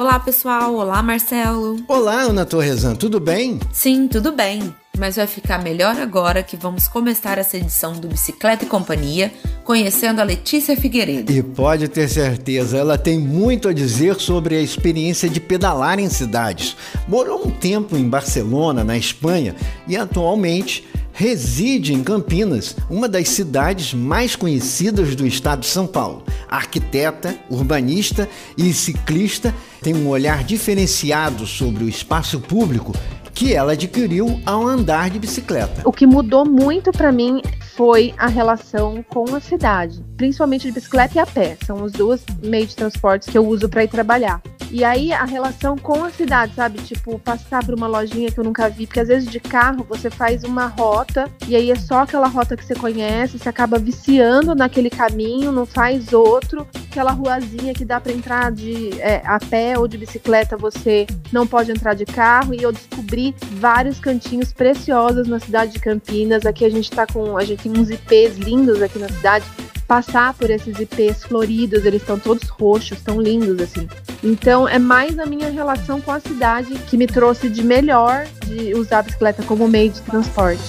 Olá, pessoal. Olá, Marcelo. Olá, Ana Torresan. Tudo bem? Sim, tudo bem. Mas vai ficar melhor agora que vamos começar essa edição do Bicicleta e Companhia conhecendo a Letícia Figueiredo. E pode ter certeza, ela tem muito a dizer sobre a experiência de pedalar em cidades. Morou um tempo em Barcelona, na Espanha, e atualmente reside em Campinas, uma das cidades mais conhecidas do estado de São Paulo. Arquiteta, urbanista e ciclista, tem um olhar diferenciado sobre o espaço público que ela adquiriu ao andar de bicicleta. O que mudou muito para mim foi a relação com a cidade, principalmente de bicicleta e a pé. São os dois meios de transporte que eu uso para ir trabalhar. E aí a relação com a cidade, sabe? Tipo, passar por uma lojinha que eu nunca vi, porque às vezes de carro você faz uma rota e aí é só aquela rota que você conhece, você acaba viciando naquele caminho, não faz outro. Aquela ruazinha que dá para entrar de é, a pé ou de bicicleta, você não pode entrar de carro. E eu descobri vários cantinhos preciosos na cidade de Campinas. Aqui a gente tá com, a gente tem uns IPs lindos aqui na cidade. Passar por esses IPs floridos, eles estão todos roxos, estão lindos assim. Então é mais a minha relação com a cidade que me trouxe de melhor de usar a bicicleta como meio de transporte.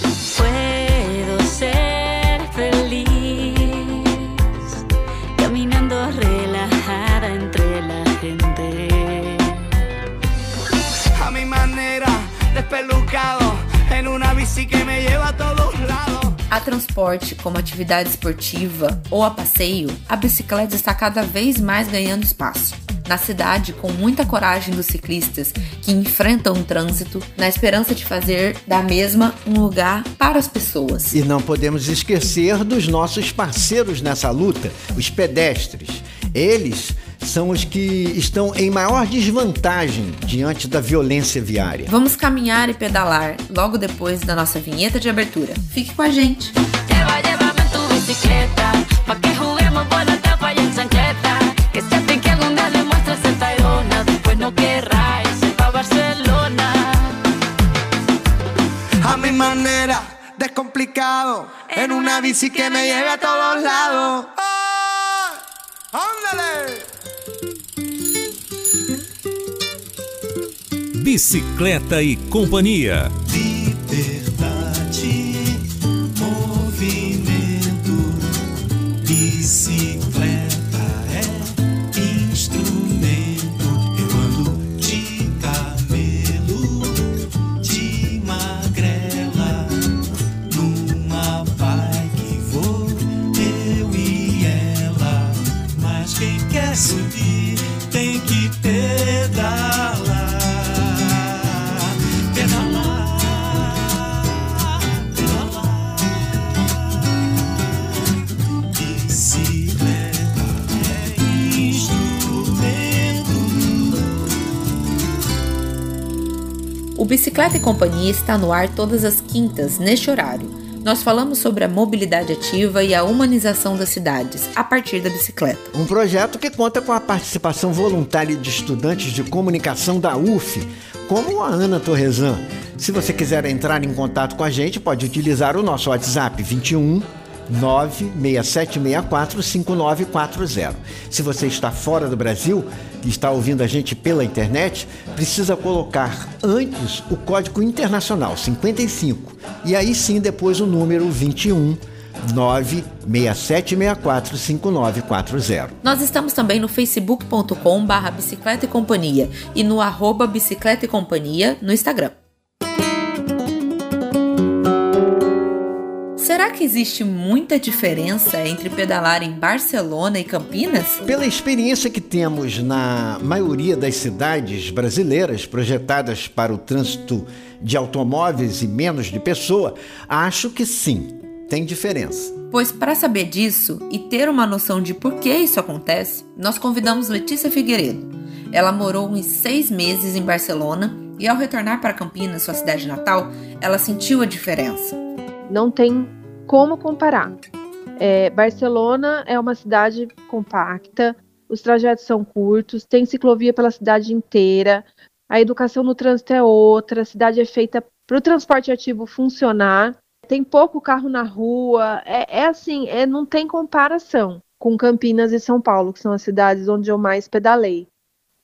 En una bici que me lleva lados. A transporte como atividade esportiva ou a passeio, a bicicleta está cada vez mais ganhando espaço. Na cidade, com muita coragem dos ciclistas que enfrentam o trânsito na esperança de fazer da mesma um lugar para as pessoas. E não podemos esquecer dos nossos parceiros nessa luta, os pedestres. Eles são os que estão em maior desvantagem diante da violência viária. Vamos caminhar e pedalar logo depois da nossa vinheta de abertura. Fique com a gente. Descomplicado, en una bici que me lleve a todos lados. ¡Ándale! Bicicleta e Companhia. Bicicleta e Companhia está no ar todas as quintas, neste horário. Nós falamos sobre a mobilidade ativa e a humanização das cidades a partir da bicicleta. Um projeto que conta com a participação voluntária de estudantes de comunicação da UF, como a Ana Torresan. Se você quiser entrar em contato com a gente, pode utilizar o nosso WhatsApp 21 967645940. Se você está fora do Brasil e está ouvindo a gente pela internet, precisa colocar antes o código internacional 55 e aí sim depois o número 21 967645940. Nós estamos também no facebook.com barra bicicleta e companhia e no arroba bicicleta e companhia no Instagram. Será que existe muita diferença entre pedalar em Barcelona e Campinas? Pela experiência que temos na maioria das cidades brasileiras projetadas para o trânsito de automóveis e menos de pessoa, acho que sim, tem diferença. Pois para saber disso e ter uma noção de por que isso acontece, nós convidamos Letícia Figueiredo. Ela morou uns seis meses em Barcelona e ao retornar para Campinas, sua cidade natal, ela sentiu a diferença. Não tem como comparar? É, Barcelona é uma cidade compacta, os trajetos são curtos, tem ciclovia pela cidade inteira, a educação no trânsito é outra, a cidade é feita para o transporte ativo funcionar, tem pouco carro na rua, é, é assim, é, não tem comparação com Campinas e São Paulo, que são as cidades onde eu mais pedalei.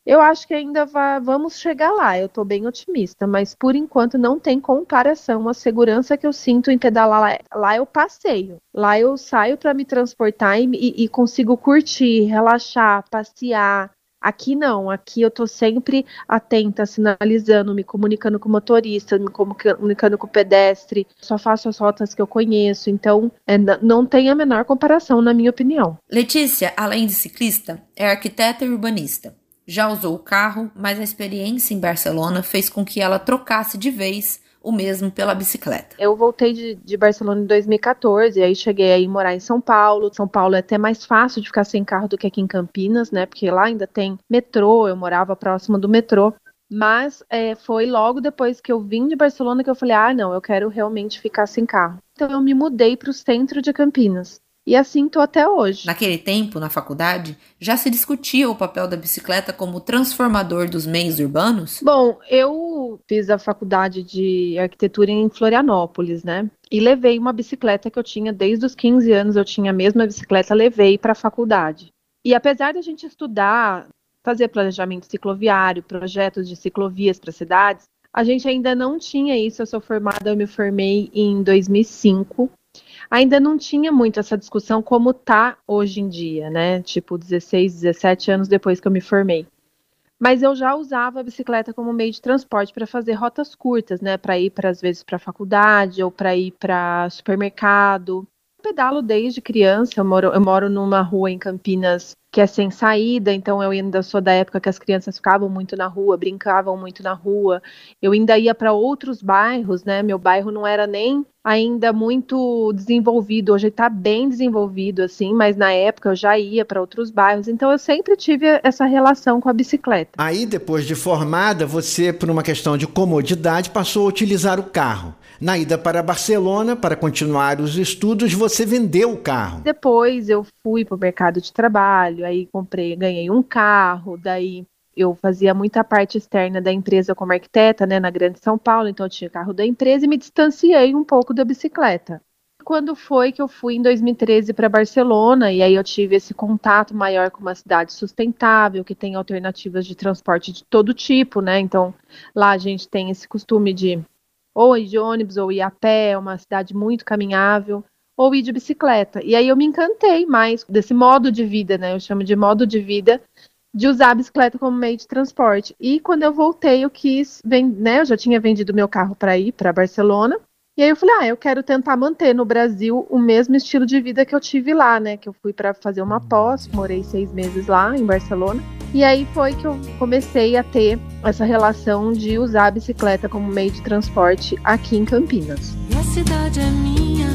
Eu acho que ainda vai, vamos chegar lá, eu estou bem otimista, mas por enquanto não tem comparação. A segurança que eu sinto em pedalar lá, lá eu passeio. Lá eu saio para me transportar e, e, e consigo curtir, relaxar, passear, Aqui não, aqui eu tô sempre atenta, sinalizando, me comunicando com o motorista, me comunicando com o pedestre, só faço as rotas que eu conheço, então é, não tem a menor comparação, na minha opinião. Letícia, além de ciclista, é arquiteta e urbanista. Já usou o carro, mas a experiência em Barcelona fez com que ela trocasse de vez o mesmo pela bicicleta. Eu voltei de, de Barcelona em 2014, e aí cheguei a morar em São Paulo. São Paulo é até mais fácil de ficar sem carro do que aqui em Campinas, né? Porque lá ainda tem metrô, eu morava próximo do metrô. Mas é, foi logo depois que eu vim de Barcelona que eu falei: ah, não, eu quero realmente ficar sem carro. Então eu me mudei para o centro de Campinas. E assim estou até hoje. Naquele tempo, na faculdade, já se discutia o papel da bicicleta como transformador dos meios urbanos? Bom, eu fiz a faculdade de arquitetura em Florianópolis, né? E levei uma bicicleta que eu tinha desde os 15 anos, eu tinha a mesma bicicleta, levei para a faculdade. E apesar de a gente estudar, fazer planejamento cicloviário, projetos de ciclovias para cidades, a gente ainda não tinha isso. Eu sou formada, eu me formei em 2005 ainda não tinha muito essa discussão como tá hoje em dia, né? Tipo, 16, 17 anos depois que eu me formei. Mas eu já usava a bicicleta como meio de transporte para fazer rotas curtas, né? Para ir, às vezes, para a faculdade ou para ir para supermercado. Eu pedalo desde criança. Eu moro, eu moro numa rua em Campinas que é sem saída, então eu ainda sou da época que as crianças ficavam muito na rua, brincavam muito na rua. Eu ainda ia para outros bairros, né? Meu bairro não era nem ainda muito desenvolvido, hoje está bem desenvolvido assim, mas na época eu já ia para outros bairros, então eu sempre tive essa relação com a bicicleta. Aí depois de formada, você por uma questão de comodidade passou a utilizar o carro. Na ida para Barcelona, para continuar os estudos, você vendeu o carro. Depois eu fui para o mercado de trabalho, aí comprei, ganhei um carro, daí eu fazia muita parte externa da empresa como arquiteta, né, na Grande São Paulo, então eu tinha carro da empresa e me distanciei um pouco da bicicleta. Quando foi que eu fui em 2013 para Barcelona e aí eu tive esse contato maior com uma cidade sustentável, que tem alternativas de transporte de todo tipo, né? Então, lá a gente tem esse costume de ou ir de ônibus ou ir a pé, é uma cidade muito caminhável, ou ir de bicicleta. E aí eu me encantei mais desse modo de vida, né? Eu chamo de modo de vida de usar a bicicleta como meio de transporte. E quando eu voltei, eu quis, né, eu já tinha vendido meu carro para ir para Barcelona. E aí eu falei, ah, eu quero tentar manter no Brasil o mesmo estilo de vida que eu tive lá, né? Que eu fui para fazer uma pós, morei seis meses lá em Barcelona. E aí foi que eu comecei a ter essa relação de usar a bicicleta como meio de transporte aqui em Campinas. E a cidade é minha,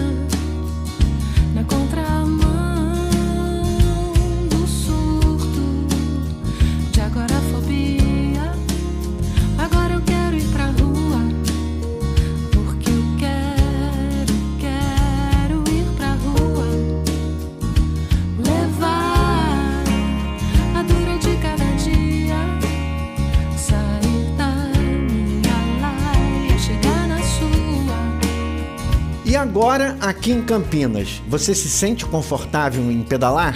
agora aqui em Campinas, você se sente confortável em pedalar?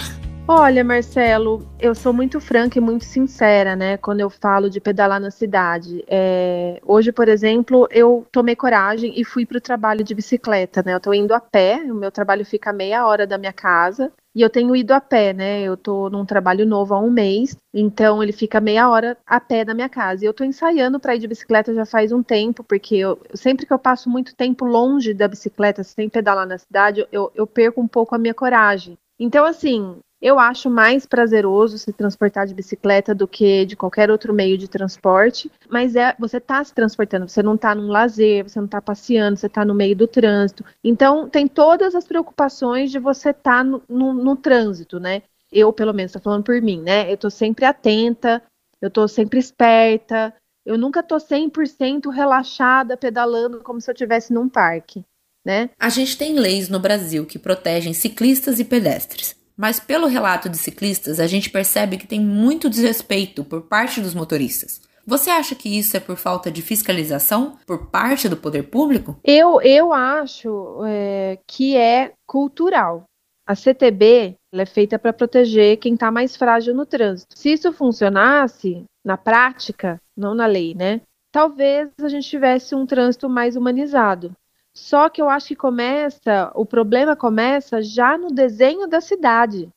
Olha, Marcelo, eu sou muito franca e muito sincera, né, quando eu falo de pedalar na cidade. É, hoje, por exemplo, eu tomei coragem e fui para o trabalho de bicicleta, né? Eu estou indo a pé, o meu trabalho fica a meia hora da minha casa. E eu tenho ido a pé, né? Eu tô num trabalho novo há um mês, então ele fica meia hora a pé da minha casa. E eu tô ensaiando para ir de bicicleta já faz um tempo, porque eu, sempre que eu passo muito tempo longe da bicicleta, sem pedalar na cidade, eu, eu perco um pouco a minha coragem. Então, assim, eu acho mais prazeroso se transportar de bicicleta do que de qualquer outro meio de transporte, mas é você está se transportando, você não está num lazer, você não está passeando, você está no meio do trânsito. Então tem todas as preocupações de você estar tá no, no, no, trânsito, né? Eu, pelo menos, estou falando por mim, né? Eu estou sempre atenta, eu estou sempre esperta, eu nunca estou 100% relaxada pedalando como se eu estivesse num parque. Né? A gente tem leis no Brasil que protegem ciclistas e pedestres. Mas pelo relato de ciclistas, a gente percebe que tem muito desrespeito por parte dos motoristas. Você acha que isso é por falta de fiscalização por parte do poder público? Eu, eu acho é, que é cultural. A CTB é feita para proteger quem está mais frágil no trânsito. Se isso funcionasse, na prática, não na lei, né? Talvez a gente tivesse um trânsito mais humanizado. Só que eu acho que começa, o problema começa já no desenho da cidade.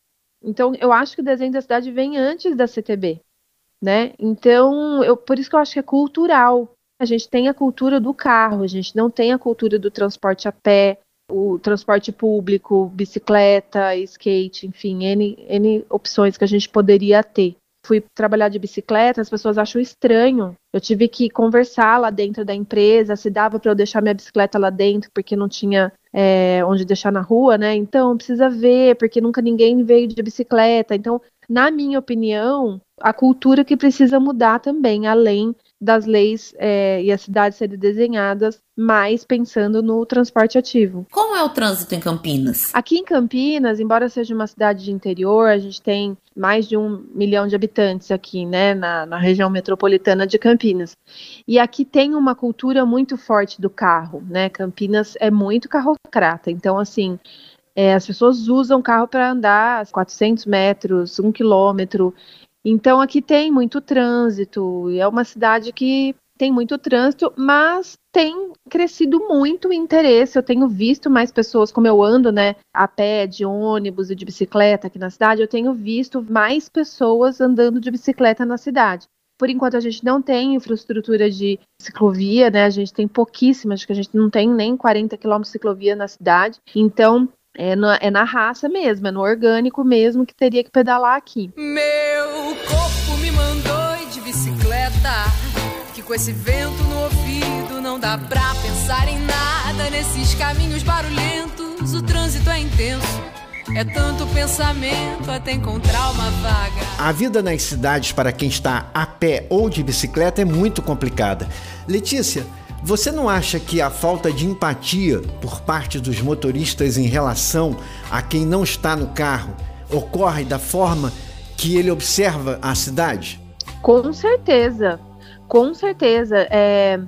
Então, eu acho que o desenho da cidade vem antes da CTB, né? Então, eu, por isso que eu acho que é cultural. A gente tem a cultura do carro, a gente não tem a cultura do transporte a pé, o transporte público, bicicleta, skate, enfim, N, N opções que a gente poderia ter. Fui trabalhar de bicicleta, as pessoas acham estranho. Eu tive que conversar lá dentro da empresa, se dava para eu deixar minha bicicleta lá dentro, porque não tinha é, onde deixar na rua, né? Então precisa ver, porque nunca ninguém veio de bicicleta. Então, na minha opinião, a cultura que precisa mudar também, além das leis é, e as cidades serem desenhadas mais pensando no transporte ativo. Como é o trânsito em Campinas? Aqui em Campinas, embora seja uma cidade de interior, a gente tem mais de um milhão de habitantes aqui, né, na, na região metropolitana de Campinas. E aqui tem uma cultura muito forte do carro, né? Campinas é muito carrocrata, então assim. É, as pessoas usam carro para andar 400 metros, um quilômetro. Então aqui tem muito trânsito, é uma cidade que tem muito trânsito, mas tem crescido muito o interesse. Eu tenho visto mais pessoas, como eu ando, né, a pé, de ônibus e de bicicleta aqui na cidade, eu tenho visto mais pessoas andando de bicicleta na cidade. Por enquanto a gente não tem infraestrutura de ciclovia, né? A gente tem pouquíssima, acho que a gente não tem nem 40 quilômetros de ciclovia na cidade. Então, é na, é na raça mesmo, é no orgânico mesmo que teria que pedalar aqui. Meu corpo me mandou de bicicleta, que com esse vento no ouvido não dá pra pensar em nada nesses caminhos barulhentos. O trânsito é intenso. É tanto pensamento até encontrar uma vaga. A vida nas cidades para quem está a pé ou de bicicleta é muito complicada. Letícia, você não acha que a falta de empatia por parte dos motoristas em relação a quem não está no carro ocorre da forma que ele observa a cidade? Com certeza, com certeza. É,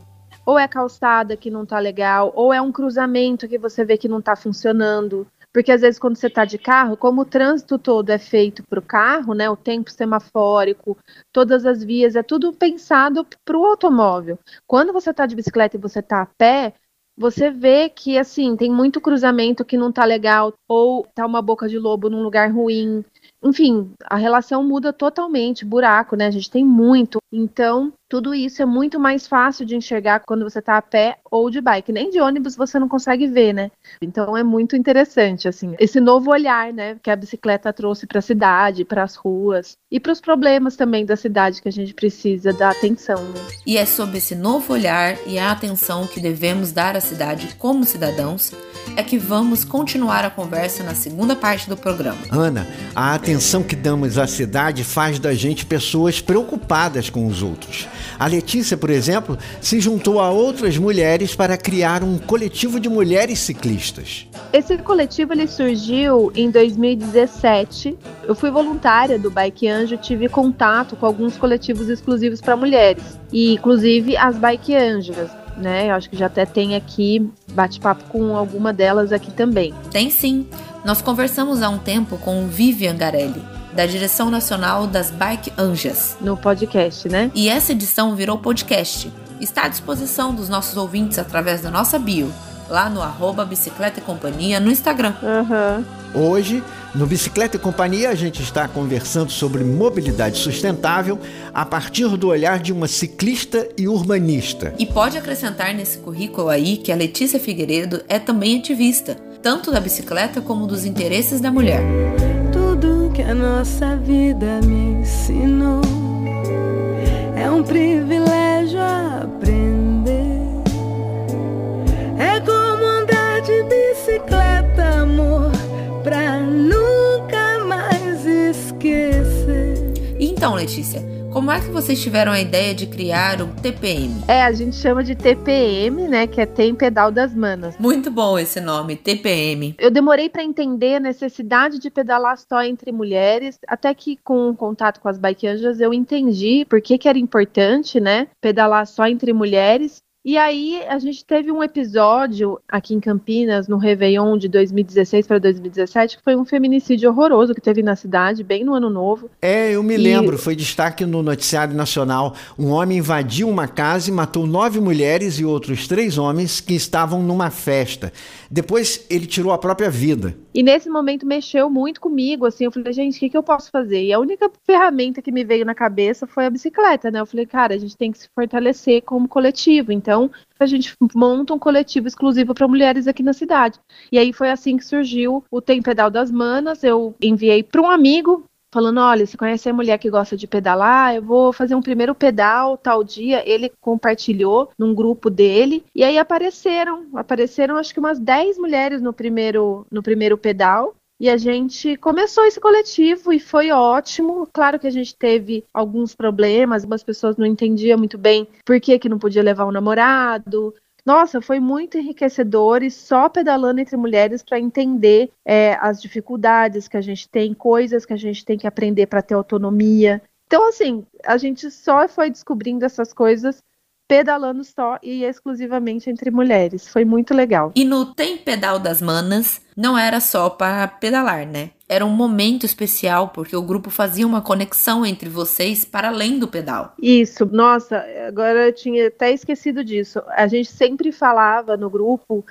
ou é calçada que não tá legal, ou é um cruzamento que você vê que não tá funcionando. Porque às vezes quando você está de carro, como o trânsito todo é feito para o carro, né, o tempo semafórico, todas as vias, é tudo pensado para o automóvel. Quando você está de bicicleta e você está a pé, você vê que assim tem muito cruzamento que não está legal, ou tá uma boca de lobo num lugar ruim, enfim, a relação muda totalmente, buraco, né? A gente tem muito. Então, tudo isso é muito mais fácil de enxergar quando você está a pé ou de bike. Nem de ônibus você não consegue ver, né? Então é muito interessante, assim, esse novo olhar, né, que a bicicleta trouxe para a cidade, para as ruas e para os problemas também da cidade que a gente precisa dar atenção. Né? E é sobre esse novo olhar e a atenção que devemos dar à cidade como cidadãos é que vamos continuar a conversa na segunda parte do programa. Ana, a atenção que damos à cidade faz da gente pessoas preocupadas com os outros. A Letícia, por exemplo, se juntou a outras mulheres para criar um coletivo de mulheres ciclistas. Esse coletivo ele surgiu em 2017. Eu fui voluntária do Bike Anjo, tive contato com alguns coletivos exclusivos para mulheres, e inclusive as Bike Anjas né? Eu acho que já até tem aqui bate-papo com alguma delas aqui também. Tem sim. Nós conversamos há um tempo com Vivian Garelli, da direção nacional das Bike Anjas. No podcast, né? E essa edição virou podcast. Está à disposição dos nossos ouvintes através da nossa bio, lá no arroba Bicicleta e Companhia no Instagram. Uhum. Hoje, no Bicicleta e Companhia, a gente está conversando sobre mobilidade sustentável a partir do olhar de uma ciclista e urbanista. E pode acrescentar nesse currículo aí que a Letícia Figueiredo é também ativista, tanto da bicicleta como dos interesses da mulher. Tudo que a nossa vida me ensinou é um privilégio aprender. É como andar de bicicleta, amor pra nunca mais esquecer. Então, Letícia, como é que vocês tiveram a ideia de criar o TPM? É, a gente chama de TPM, né, que é Tem Pedal das Manas. Muito bom esse nome, TPM. Eu demorei para entender a necessidade de pedalar só entre mulheres, até que com o contato com as bike anjas eu entendi por que, que era importante, né, pedalar só entre mulheres E aí a gente teve um episódio aqui em Campinas, no Réveillon de 2016 para 2017, que foi um feminicídio horroroso que teve na cidade, bem no ano novo. É, eu me e... lembro, foi destaque no noticiário nacional. Um homem invadiu uma casa e matou nove mulheres e outros três homens que estavam numa festa. Depois ele tirou a própria vida. E nesse momento mexeu muito comigo, assim, eu falei, gente, o que, que eu posso fazer? E a única ferramenta que me veio na cabeça foi a bicicleta, né? Eu falei, cara, a gente tem que se fortalecer como coletivo, então a gente monta um coletivo exclusivo para mulheres aqui na cidade. E aí foi assim que surgiu o Tem Pedal das Manas, eu enviei para um amigo, falando: olha, se conhece a mulher que gosta de pedalar, eu vou fazer um primeiro pedal tal dia. Ele compartilhou num grupo dele e aí apareceram, apareceram acho que umas 10 mulheres no primeiro no primeiro pedal. E a gente começou esse coletivo e foi ótimo. Claro que a gente teve alguns problemas, algumas pessoas não entendiam muito bem por que, que não podia levar o um namorado, nossa, foi muito enriquecedor e só pedalando entre mulheres para entender é, as dificuldades que a gente tem, coisas que a gente tem que aprender para ter autonomia. Então, assim, a gente só foi descobrindo essas coisas pedalando só e exclusivamente entre mulheres. Foi muito legal. E no Tem Pedal das Manas, não era só para pedalar, né? Era um momento especial porque o grupo fazia uma conexão entre vocês para além do pedal. Isso, nossa, agora eu tinha até esquecido disso. A gente sempre falava no grupo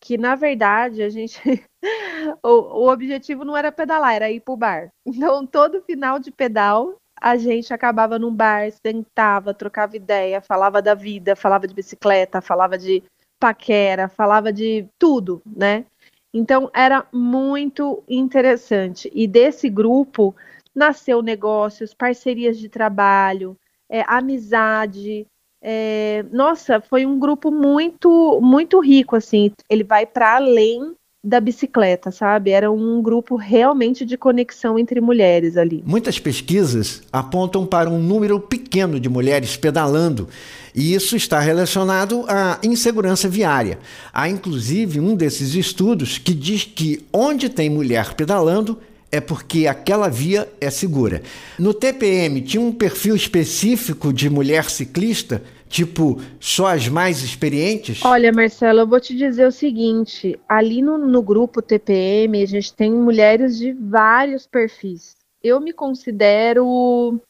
que na verdade a gente o, o objetivo não era pedalar, era ir pro bar. Então todo final de pedal a gente acabava num bar, sentava, trocava ideia, falava da vida, falava de bicicleta, falava de paquera, falava de tudo, né? Então era muito interessante. E desse grupo nasceu negócios, parcerias de trabalho, é, amizade. É, nossa, foi um grupo muito, muito rico, assim. Ele vai para além da bicicleta, sabe? Era um grupo realmente de conexão entre mulheres ali. Muitas pesquisas apontam para um número pequeno de mulheres pedalando, e isso está relacionado à insegurança viária. Há inclusive um desses estudos que diz que onde tem mulher pedalando é porque aquela via é segura. No TPM tinha um perfil específico de mulher ciclista Tipo, só as mais experientes? Olha, Marcelo, eu vou te dizer o seguinte: ali no, no grupo TPM, a gente tem mulheres de vários perfis. Eu me considero.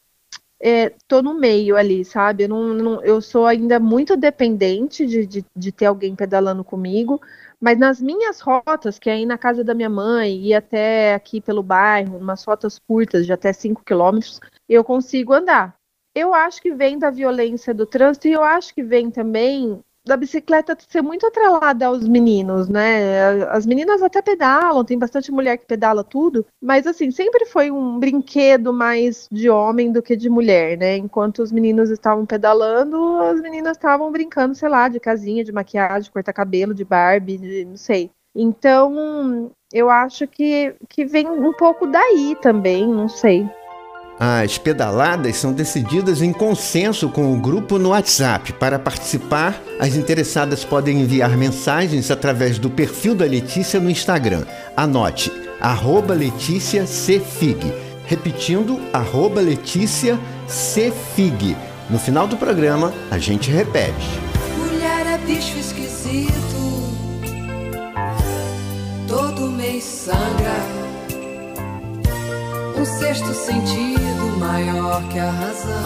É, tô no meio ali, sabe? Eu, não, não, eu sou ainda muito dependente de, de, de ter alguém pedalando comigo, mas nas minhas rotas, que é aí na casa da minha mãe e até aqui pelo bairro, umas rotas curtas de até 5 quilômetros, eu consigo andar eu acho que vem da violência do trânsito e eu acho que vem também da bicicleta ser muito atrelada aos meninos, né? As meninas até pedalam, tem bastante mulher que pedala tudo, mas assim, sempre foi um brinquedo mais de homem do que de mulher, né? Enquanto os meninos estavam pedalando, as meninas estavam brincando, sei lá, de casinha, de maquiagem, de cortar cabelo, de Barbie, de, não sei. Então, eu acho que, que vem um pouco daí também, não sei. As pedaladas são decididas em consenso com o grupo no WhatsApp. Para participar, as interessadas podem enviar mensagens através do perfil da Letícia no Instagram. Anote, arroba Letícia Cfig. Repetindo, arroba Letícia Cfig. No final do programa, a gente repete. Mulher é bicho esquisito, todo mês sangra um sexto sentido maior que a razão.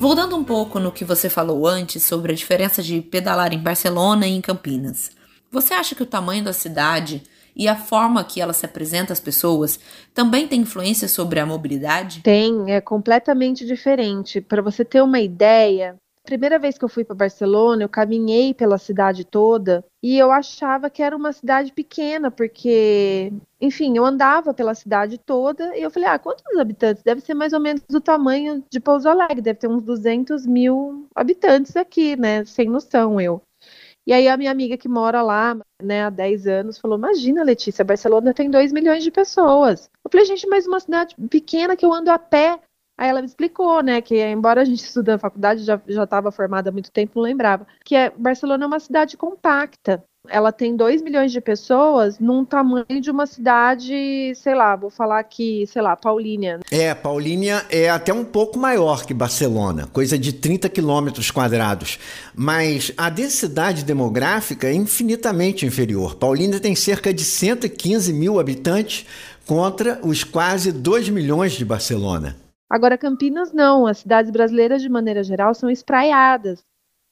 Voltando um pouco no que você falou antes sobre a diferença de pedalar em Barcelona e em Campinas. Você acha que o tamanho da cidade e a forma que ela se apresenta às pessoas também tem influência sobre a mobilidade? Tem, é completamente diferente. Para você ter uma ideia, primeira vez que eu fui para Barcelona, eu caminhei pela cidade toda e eu achava que era uma cidade pequena, porque, enfim, eu andava pela cidade toda e eu falei, ah, quantos habitantes? Deve ser mais ou menos do tamanho de Pouso Alegre, deve ter uns 200 mil habitantes aqui, né? Sem noção eu. E aí a minha amiga que mora lá, né, há 10 anos, falou: Imagina, Letícia, Barcelona tem 2 milhões de pessoas. Eu falei, gente, mas uma cidade pequena que eu ando a pé Aí ela me explicou, né, que embora a gente estude na faculdade, já já estava formada há muito tempo, não lembrava, que é, Barcelona é uma cidade compacta. ela tem 2 milhões de pessoas num tamanho de uma cidade, sei lá, vou falar aqui, sei lá, Paulínia. É, Paulínia é até um pouco maior que Barcelona, coisa de 30 quilômetros quadrados. Mas a densidade demográfica é infinitamente inferior. Paulínia tem cerca de 115 mil habitantes contra os quase 2 milhões de Barcelona. Agora, Campinas não. As cidades brasileiras, de maneira geral, são espraiadas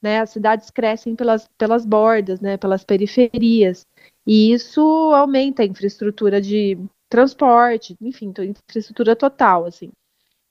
né? As cidades crescem pelas, pelas bordas, né? Pelas periferias. E isso aumenta a infraestrutura de transporte, enfim, infraestrutura total, assim.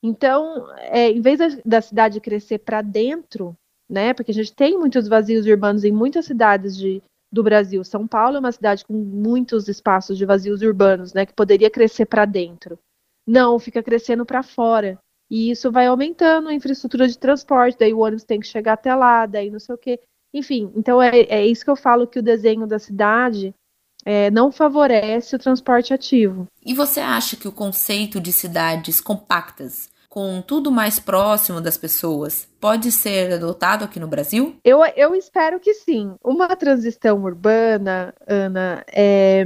Então, é, em vez da, da cidade crescer para dentro, né? Porque a gente tem muitos vazios urbanos em muitas cidades de, do Brasil. São Paulo é uma cidade com muitos espaços de vazios urbanos, né? Que poderia crescer para dentro. Não, fica crescendo para fora. E isso vai aumentando a infraestrutura de transporte, daí o ônibus tem que chegar até lá, daí não sei o quê. Enfim, então é, é isso que eu falo que o desenho da cidade é, não favorece o transporte ativo. E você acha que o conceito de cidades compactas, com tudo mais próximo das pessoas, pode ser adotado aqui no Brasil? Eu, eu espero que sim. Uma transição urbana, Ana, é,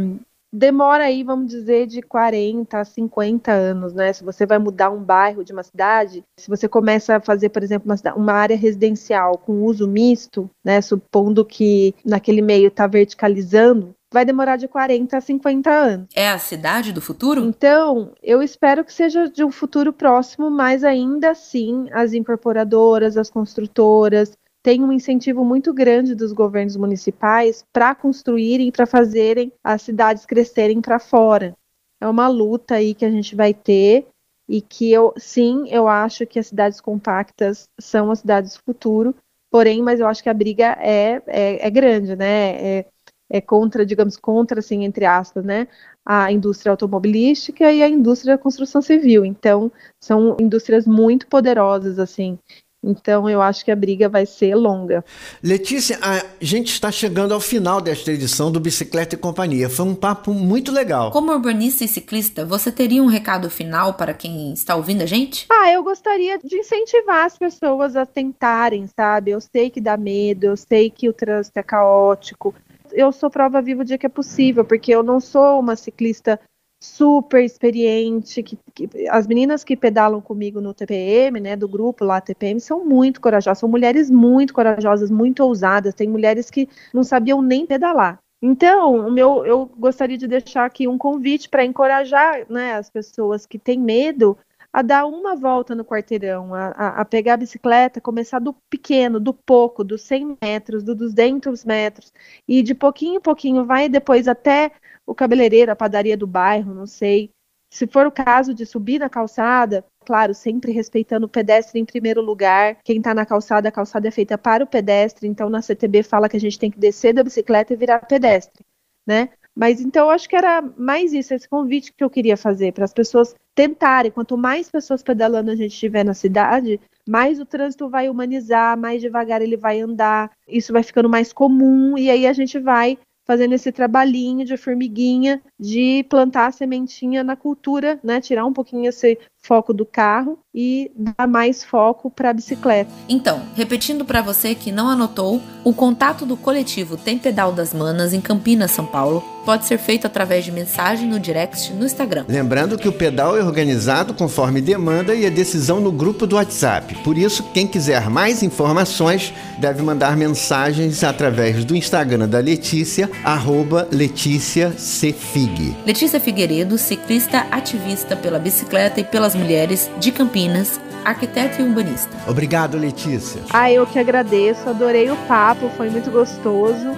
demora aí, vamos dizer, de 40 a 50 anos, né? Se você vai mudar um bairro de uma cidade, se você começa a fazer, por exemplo, uma, uma área residencial com uso misto, né? Supondo que naquele meio está verticalizando, vai demorar de 40 a 50 anos. É a cidade do futuro? Então, eu espero que seja de um futuro próximo, mas ainda assim, as incorporadoras, as construtoras, tem um incentivo muito grande dos governos municipais para construírem para fazerem as cidades crescerem para fora. É uma luta aí que a gente vai ter e que eu, sim, eu acho que as cidades compactas são as cidades do futuro, porém, mas eu acho que a briga é, é, é grande, né? É, é contra, digamos, contra, assim, entre aspas, né? A indústria automobilística e a indústria da construção civil. Então, são indústrias muito poderosas, assim, então eu acho que a briga vai ser longa. Letícia, a gente está chegando ao final desta edição do Bicicleta e Companhia. Foi um papo muito legal. Como urbanista e ciclista, você teria um recado final para quem está ouvindo a gente? Ah, eu gostaria de incentivar as pessoas a tentarem, sabe? Eu sei que dá medo, eu sei que o trânsito é caótico. Eu sou prova viva de que é possível, porque eu não sou uma ciclista super experiente, que, que, as meninas que pedalam comigo no TPM, né, do grupo lá TPM, são muito corajosas, são mulheres muito corajosas, muito ousadas, tem mulheres que não sabiam nem pedalar. Então, o meu, eu gostaria de deixar aqui um convite para encorajar né, as pessoas que têm medo a dar uma volta no quarteirão, a, a, pegar a bicicleta, começar do pequeno, do pouco, dos 100 metros, do 200 metros, e de pouquinho em pouquinho vai depois até o cabeleireiro, a padaria do bairro, não sei. Se for o caso de subir na calçada, claro, sempre respeitando o pedestre em primeiro lugar. Quem está na calçada, a calçada é feita para o pedestre, então na CTB fala que a gente tem que descer da bicicleta e virar pedestre, né? Mas então eu acho que era mais isso, esse convite que eu queria fazer para as pessoas tentarem. Quanto mais pessoas pedalando a gente tiver na cidade, mais o trânsito vai humanizar, mais devagar ele vai andar, isso vai ficando mais comum e aí a gente vai fazendo esse trabalhinho de formiguinha de plantar a sementinha na cultura, né? Tirar um pouquinho esse foco do carro e dar mais foco para a bicicleta. Então, repetindo para você que não anotou, o contato do coletivo Tem Pedal das Manas em Campinas, São Paulo, pode ser feito através de mensagem no direct no Instagram. Lembrando que o pedal é organizado conforme demanda e a decisão no grupo do WhatsApp. Por isso, quem quiser mais informações deve mandar mensagens através do Instagram da Letícia, arroba Letícia Cfig. Letícia Figueiredo, ciclista ativista pela bicicleta e pelas mulheres de Campinas, arquiteta e urbanista. Obrigado, Letícia. Ah, eu que agradeço, adorei o papo, foi muito gostoso.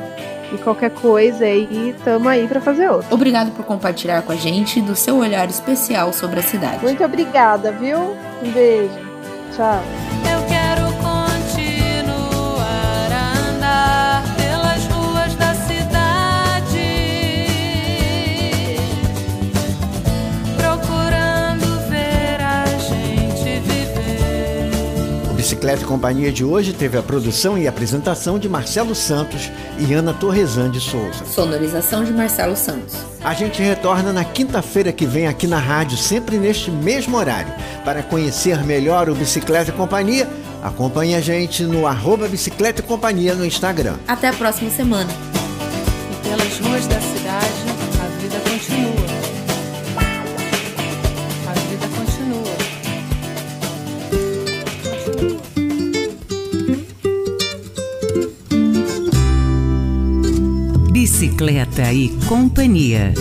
E qualquer coisa aí, tamo aí para fazer outro. Obrigado por compartilhar com a gente do seu olhar especial sobre a cidade. Muito obrigada, viu? Um beijo. Tchau. Bicicleta e Companhia de hoje teve a produção e apresentação de Marcelo Santos e Ana Torresan de Souza. Sonorização de Marcelo Santos. A gente retorna na quinta-feira que vem aqui na rádio, sempre neste mesmo horário. Para conhecer melhor o Bicicleta e Companhia, acompanhe a gente no arroba Bicicleta e Companhia no Instagram. Até a próxima semana. ruas da Bicicleta e companhia.